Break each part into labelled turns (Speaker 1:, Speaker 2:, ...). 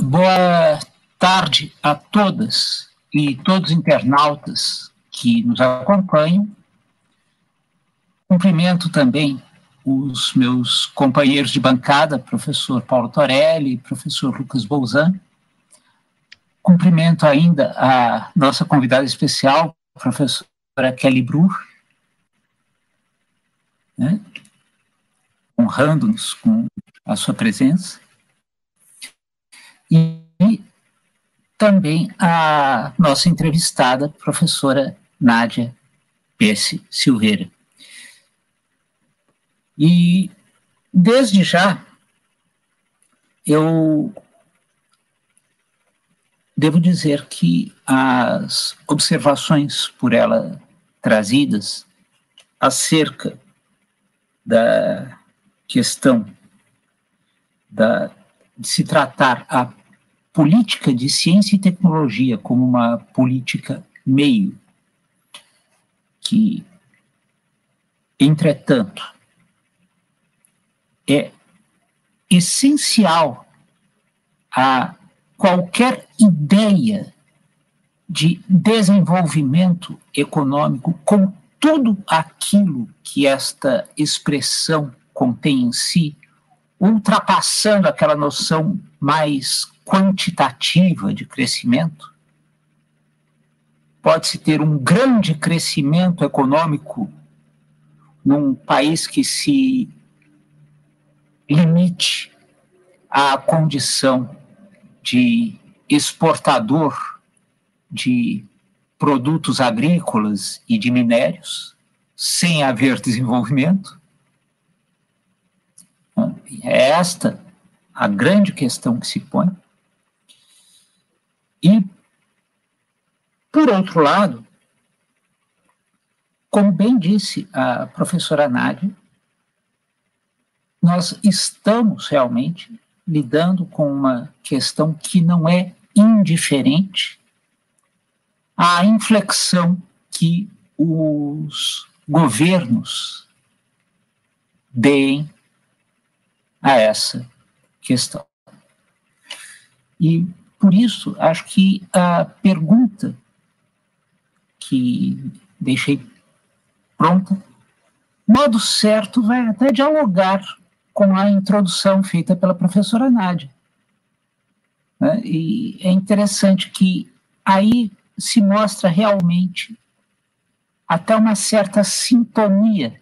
Speaker 1: Boa tarde a todas e todos os internautas que nos acompanham. Cumprimento também os meus companheiros de bancada, professor Paulo Torelli, professor Lucas Bolzan. Cumprimento ainda a nossa convidada especial, professora Kelly Bru, né, honrando-nos com a sua presença. E também a nossa entrevistada, professora Nádia Pesse Silveira. E, desde já, eu devo dizer que as observações por ela trazidas acerca da questão da, se tratar a política de ciência e tecnologia como uma política meio, que, entretanto, é essencial a qualquer ideia de desenvolvimento econômico com tudo aquilo que esta expressão contém em si, ultrapassando aquela noção mais quantitativa de crescimento, pode-se ter um grande crescimento econômico num país que se limite à condição de exportador de produtos agrícolas e de minérios, sem haver desenvolvimento? É esta a grande questão que se põe. E, por outro lado, como bem disse a professora Nádia, nós estamos realmente lidando com uma questão que não é indiferente à inflexão que os governos deem a essa questão. E por isso, acho que a pergunta que deixei pronta, modo certo, vai até dialogar com a introdução feita pela professora Nádia. Né? E é interessante que aí se mostra realmente até uma certa sintonia,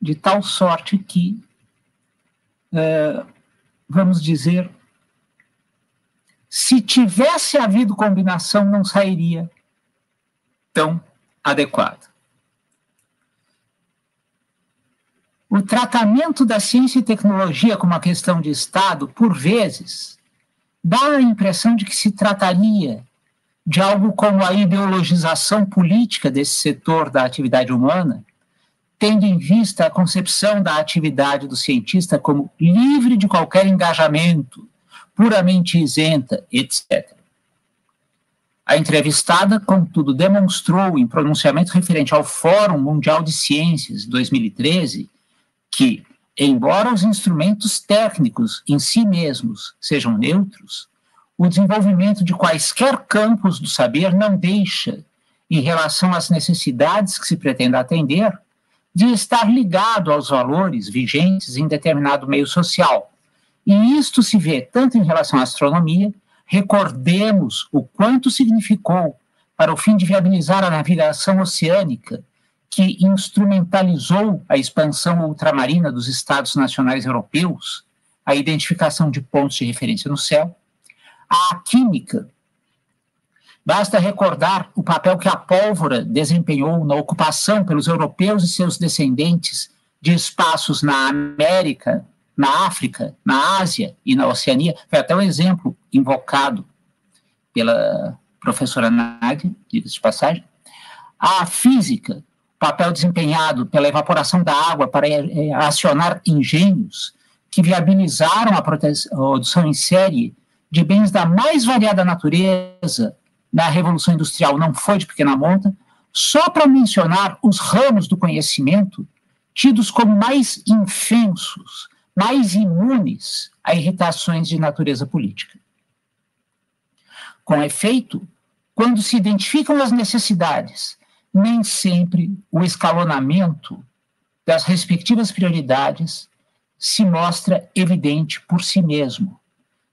Speaker 1: de tal sorte que, vamos dizer, se tivesse havido combinação, não sairia tão adequado. O tratamento da ciência e tecnologia como uma questão de Estado, por vezes, dá a impressão de que se trataria de algo como a ideologização política desse setor da atividade humana, tendo em vista a concepção da atividade do cientista como livre de qualquer engajamento, puramente isenta, etc. A entrevistada, contudo, demonstrou em pronunciamento referente ao Fórum Mundial de Ciências 2013 que, embora os instrumentos técnicos em si mesmos sejam neutros, o desenvolvimento de quaisquer campos do saber não deixa, em relação às necessidades que se pretende atender, de estar ligado aos valores vigentes em determinado meio social. E isto se vê tanto em relação à astronomia, recordemos o quanto significou para o fim de viabilizar a navegação oceânica que instrumentalizou a expansão ultramarina dos Estados nacionais europeus, a identificação de pontos de referência no céu, a química. Basta recordar o papel que a pólvora desempenhou na ocupação pelos europeus e seus descendentes de espaços na América, na África, na Ásia e na Oceania. Foi até um exemplo invocado pela professora Nádia, de passagem. A física, papel desempenhado pela evaporação da água para é, acionar engenhos que viabilizaram a produção em série de bens da mais variada natureza na Revolução Industrial não foi de pequena monta, só para mencionar os ramos do conhecimento tidos como mais infensos, mais imunes a irritações de natureza política. Com efeito, quando se identificam as necessidades, nem sempre o escalonamento das respectivas prioridades se mostra evidente por si mesmo.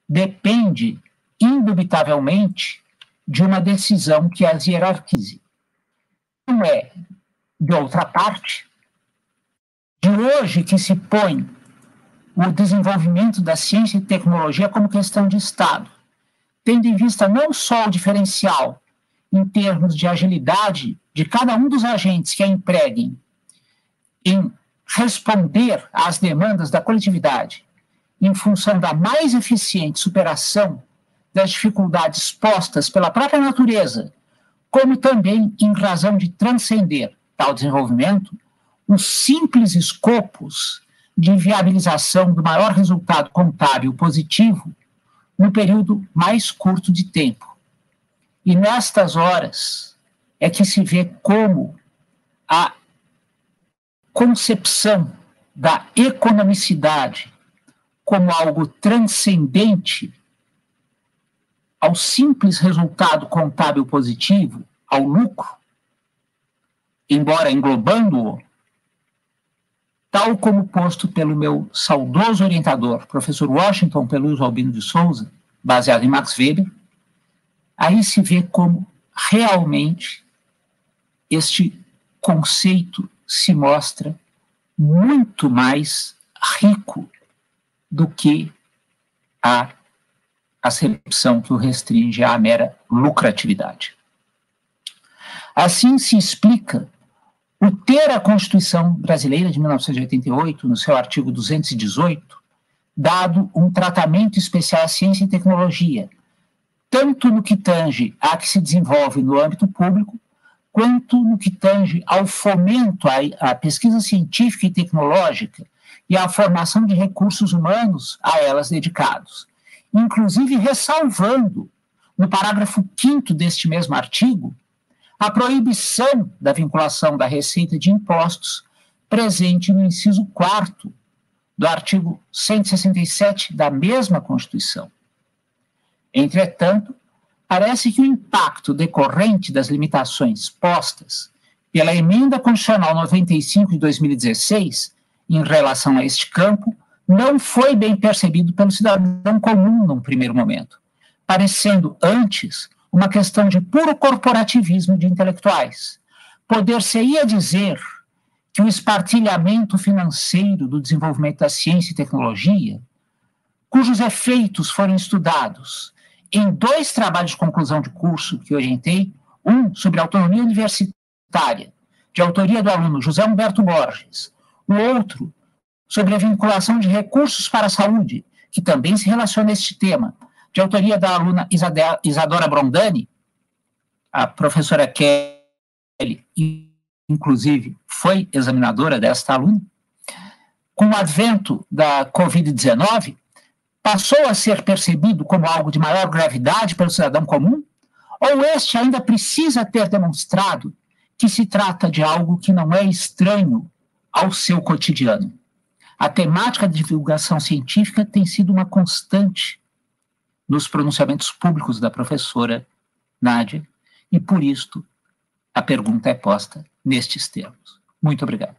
Speaker 1: Depende, indubitavelmente, de uma decisão que as hierarquize. Não é, de outra parte, de hoje que se põe o desenvolvimento da ciência e tecnologia como questão de Estado, tendo em vista não só o diferencial em termos de agilidade de cada um dos agentes que a empreguem em responder às demandas da coletividade em função da mais eficiente superação das dificuldades postas pela própria natureza, como também em razão de transcender tal desenvolvimento os simples escopos de viabilização do maior resultado contábil positivo no período mais curto de tempo. E nestas horas é que se vê como a concepção da economicidade como algo transcendente ao simples resultado contábil positivo, ao lucro, embora englobando-o, tal como posto pelo meu saudoso orientador, professor Washington Peluso Albino de Souza, baseado em Max Weber, aí se vê como realmente este conceito se mostra muito mais rico do que a acepção que o restringe à mera lucratividade. Assim se explica o ter a Constituição brasileira de 1988, no seu artigo 218, dado um tratamento especial à ciência e tecnologia, tanto no que tange a que se desenvolve no âmbito público, quanto no que tange ao fomento à, à pesquisa científica e tecnológica e à formação de recursos humanos a elas dedicados, inclusive ressalvando, no parágrafo 5 deste mesmo artigo, a proibição da vinculação da receita de impostos presente no inciso 4 do artigo 167 da mesma Constituição. Entretanto, parece que o impacto decorrente das limitações postas pela Emenda Constitucional 95 de 2016 em relação a este campo não foi bem percebido pelo cidadão comum num primeiro momento, parecendo antes uma questão de puro corporativismo de intelectuais. Poder-se-ia dizer que o espartilhamento financeiro do desenvolvimento da ciência e tecnologia, cujos efeitos foram estudados em dois trabalhos de conclusão de curso que orientei, um sobre autonomia universitária, de autoria do aluno José Humberto Borges, o outro sobre a vinculação de recursos para a saúde, que também se relaciona a este tema, de autoria da aluna Isadora Brondani, a professora Kelly, inclusive, foi examinadora desta aluna, com o advento da Covid-19, passou a ser percebido como algo de maior gravidade pelo cidadão comum? Ou este ainda precisa ter demonstrado que se trata de algo que não é estranho ao seu cotidiano? A temática de divulgação científica tem sido uma constante nos pronunciamentos públicos da professora Nádia, e por isto a pergunta é posta nestes termos. Muito obrigado.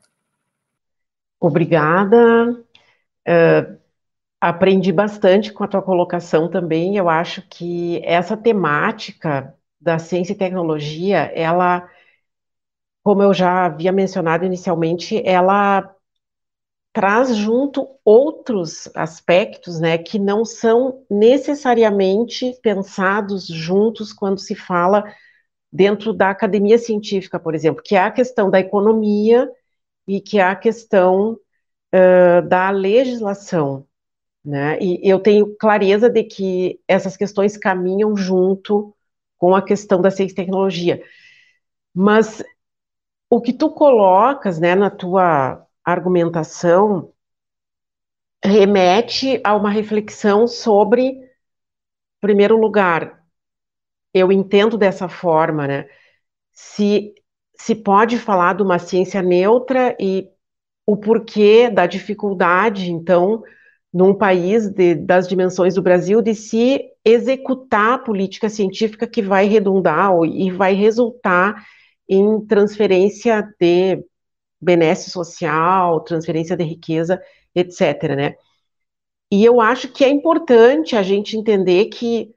Speaker 2: Obrigada. Uh, aprendi bastante com a tua colocação também. Eu acho que essa temática da ciência e tecnologia, ela, como eu já havia mencionado inicialmente, ela traz junto outros aspectos, né, que não são necessariamente pensados juntos quando se fala dentro da academia científica, por exemplo, que é a questão da economia e que é a questão uh, da legislação, né, e eu tenho clareza de que essas questões caminham junto com a questão da ciência e tecnologia, mas o que tu colocas, né, na tua argumentação remete a uma reflexão sobre, em primeiro lugar, eu entendo dessa forma, né? Se se pode falar de uma ciência neutra e o porquê da dificuldade, então, num país de, das dimensões do Brasil, de se executar a política científica que vai redundar e vai resultar em transferência de benesse social, transferência de riqueza, etc. Né? E eu acho que é importante a gente entender que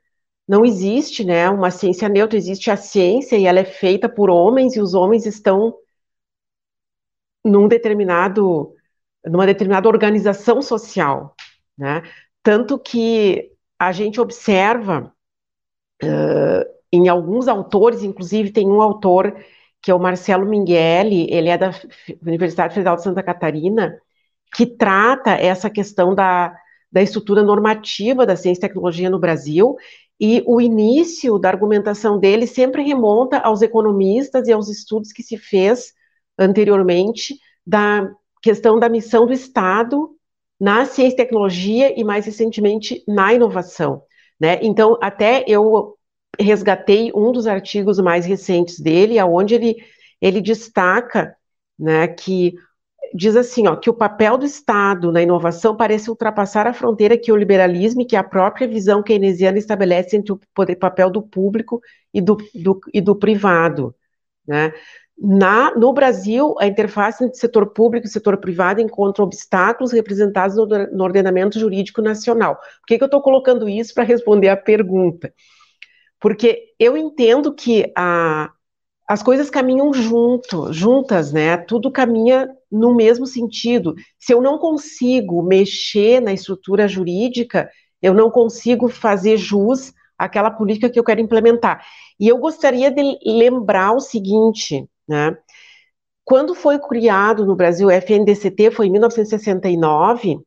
Speaker 2: não existe né, uma ciência neutra, existe a ciência e ela é feita por homens e os homens estão num determinado, numa determinada organização social, né? Tanto que a gente observa uh, em alguns autores, inclusive tem um autor que é o Marcelo Minghelli, ele é da Universidade Federal de Santa Catarina, que trata essa questão da, da estrutura normativa da ciência e tecnologia no Brasil, e o início da argumentação dele sempre remonta aos economistas e aos estudos que se fez anteriormente da questão da missão do Estado na ciência e tecnologia e mais recentemente na inovação, né? Então, até eu resgatei um dos artigos mais recentes dele, aonde ele ele destaca, né, que diz assim, ó, que o papel do Estado na inovação parece ultrapassar a fronteira que o liberalismo e que a própria visão keynesiana estabelece entre o poder, papel do público e do, do, e do privado, né? Na, no Brasil, a interface entre setor público e setor privado encontra obstáculos representados no, no ordenamento jurídico nacional. Por que, que eu estou colocando isso para responder a pergunta? Porque eu entendo que a, as coisas caminham junto, juntas, né? Tudo caminha no mesmo sentido. Se eu não consigo mexer na estrutura jurídica, eu não consigo fazer jus àquela política que eu quero implementar. E eu gostaria de lembrar o seguinte, né? Quando foi criado no Brasil o FNDCT, foi em 1969,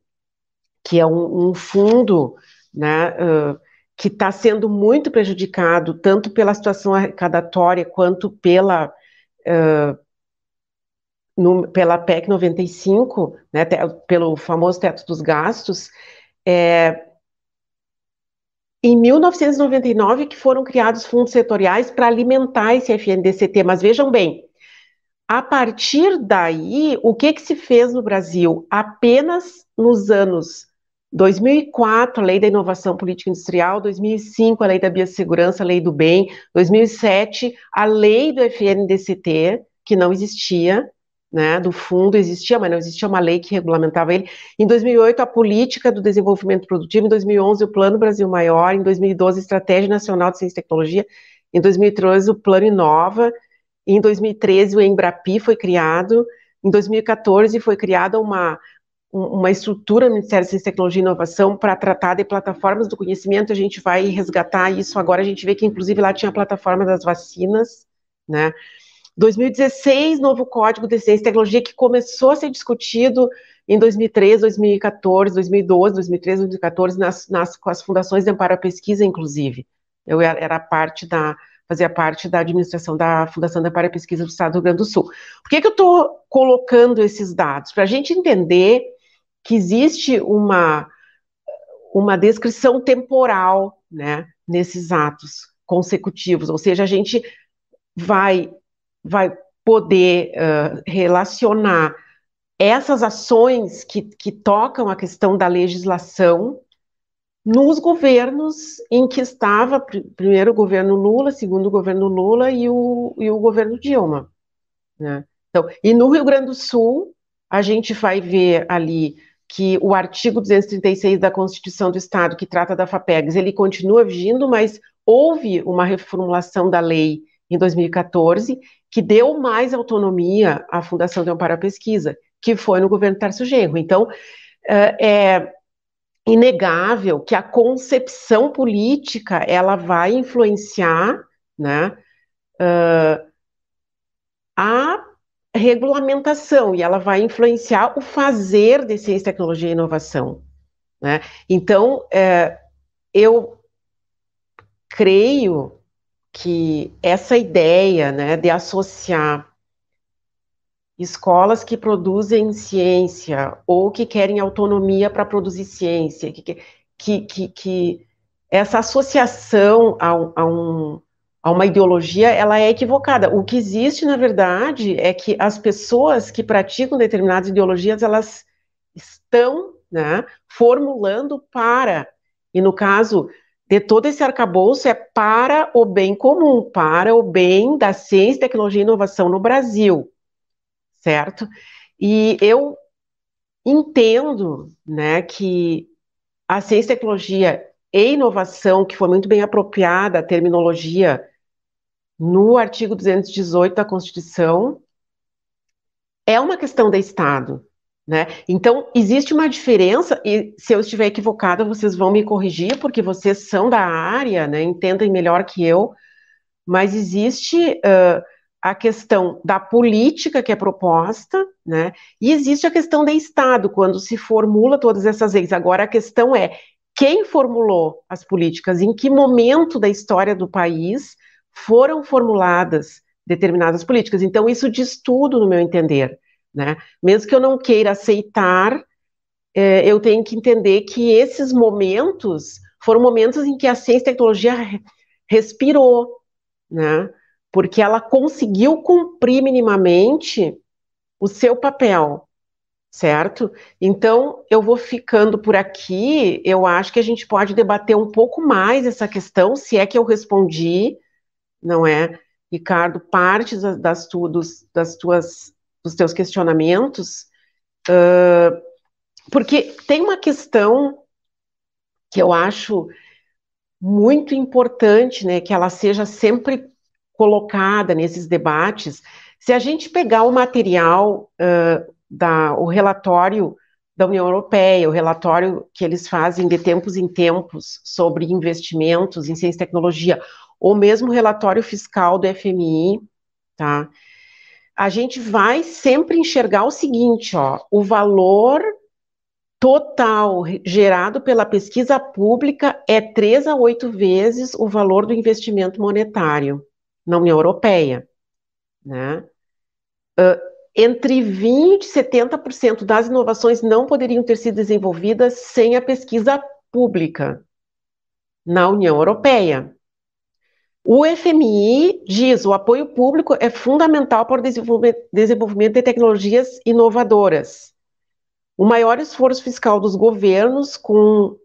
Speaker 2: que é um, um fundo, né, uh, que está sendo muito prejudicado, tanto pela situação arrecadatória quanto pela, uh, no, pela PEC 95, né, te, pelo famoso teto dos gastos, é, em 1999 que foram criados fundos setoriais para alimentar esse FNDCT, mas vejam bem, a partir daí, o que, que se fez no Brasil? Apenas nos anos 2004, a Lei da Inovação Política Industrial, 2005, a Lei da Biossegurança, a Lei do Bem, 2007, a Lei do FNDCT, que não existia, né, do fundo existia, mas não existia uma lei que regulamentava ele. Em 2008, a Política do Desenvolvimento Produtivo, em 2011, o Plano Brasil Maior, em 2012, a Estratégia Nacional de Ciência e Tecnologia, em 2013, o Plano Inova, em 2013, o Embrapi foi criado, em 2014, foi criada uma uma estrutura no Ministério de Ciência, Tecnologia e Inovação para tratar de plataformas do conhecimento, a gente vai resgatar isso agora, a gente vê que inclusive lá tinha a plataforma das vacinas, né? 2016, novo Código de Ciência e Tecnologia que começou a ser discutido em 2013, 2014, 2012, 2013, 2014, nas, nas, com as fundações de amparo à pesquisa, inclusive. Eu era parte da, fazia parte da administração da Fundação de Amparo à Pesquisa do Estado do Rio Grande do Sul. Por que, que eu estou colocando esses dados? Para a gente entender que existe uma, uma descrição temporal né, nesses atos consecutivos, ou seja, a gente vai, vai poder uh, relacionar essas ações que, que tocam a questão da legislação nos governos em que estava, primeiro o governo Lula, segundo o governo Lula e o, e o governo Dilma. Né? Então, e no Rio Grande do Sul, a gente vai ver ali que o artigo 236 da Constituição do Estado, que trata da FAPEGS, ele continua vigindo, mas houve uma reformulação da lei em 2014 que deu mais autonomia à Fundação de Amparo à Pesquisa, que foi no governo Tarso Genro. Então, é inegável que a concepção política ela vai influenciar né, a regulamentação e ela vai influenciar o fazer de ciência, tecnologia e inovação. Né? Então, é, eu creio que essa ideia né, de associar escolas que produzem ciência ou que querem autonomia para produzir ciência, que, que, que, que, essa associação a, a um, a uma ideologia, ela é equivocada. O que existe, na verdade, é que as pessoas que praticam determinadas ideologias, elas estão né, formulando para, e no caso de todo esse arcabouço é para o bem comum, para o bem da ciência, tecnologia e inovação no Brasil, certo? E eu entendo, né, que a ciência, tecnologia e inovação, que foi muito bem apropriada a terminologia no artigo 218 da Constituição, é uma questão de Estado. Né? Então, existe uma diferença, e se eu estiver equivocada, vocês vão me corrigir, porque vocês são da área, né, entendem melhor que eu, mas existe uh, a questão da política que é proposta, né, e existe a questão do Estado, quando se formula todas essas leis. Agora, a questão é quem formulou as políticas, em que momento da história do país foram formuladas determinadas políticas. Então, isso diz tudo, no meu entender. Né? Mesmo que eu não queira aceitar, é, eu tenho que entender que esses momentos foram momentos em que a ciência e a tecnologia respirou, né? porque ela conseguiu cumprir minimamente o seu papel, certo? Então, eu vou ficando por aqui. Eu acho que a gente pode debater um pouco mais essa questão, se é que eu respondi, não é, Ricardo, parte das, das, tu, dos, das tuas dos teus questionamentos, uh, porque tem uma questão que eu acho muito importante, né, que ela seja sempre colocada nesses debates. Se a gente pegar o material, uh, da, o relatório da União Europeia, o relatório que eles fazem de tempos em tempos sobre investimentos em ciência e tecnologia, ou mesmo relatório fiscal do FMI, tá? a gente vai sempre enxergar o seguinte, ó, o valor total gerado pela pesquisa pública é três a oito vezes o valor do investimento monetário na União Europeia, né? Uh, entre 20 e 70% das inovações não poderiam ter sido desenvolvidas sem a pesquisa pública na União Europeia. O FMI diz: o apoio público é fundamental para o desenvolvimento, de tecnologias inovadoras. O maior esforço fiscal dos governos, com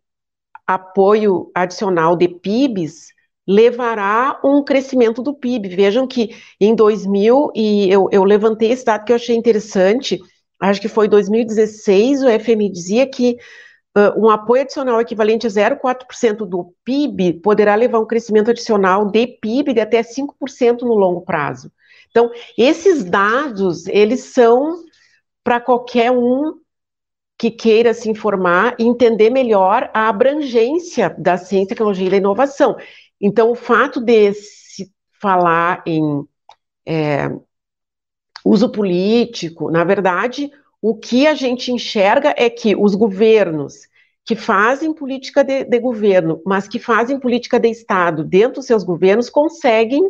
Speaker 2: apoio adicional de PIBs, levará um crescimento do PIB. Vejam que em 2000, e eu, eu levantei esse dado que eu achei interessante, acho que foi 2016, o FMI dizia que um apoio adicional equivalente a 0,4% do PIB poderá levar um crescimento adicional de PIB de até 5% no longo prazo. Então, esses dados, eles são para qualquer um que queira se informar e entender melhor a abrangência da ciência, tecnologia e da inovação. Então, o fato de se falar em é, uso político, na verdade, o que a gente enxerga é que os governos que fazem política de, de governo, mas que fazem política de Estado dentro dos seus governos, conseguem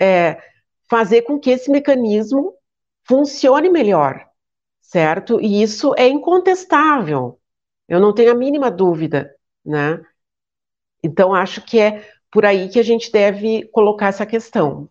Speaker 2: é, fazer com que esse mecanismo funcione melhor, certo? E isso é incontestável. Eu não tenho a mínima dúvida, né? Então, acho que é por aí que a gente deve colocar essa questão.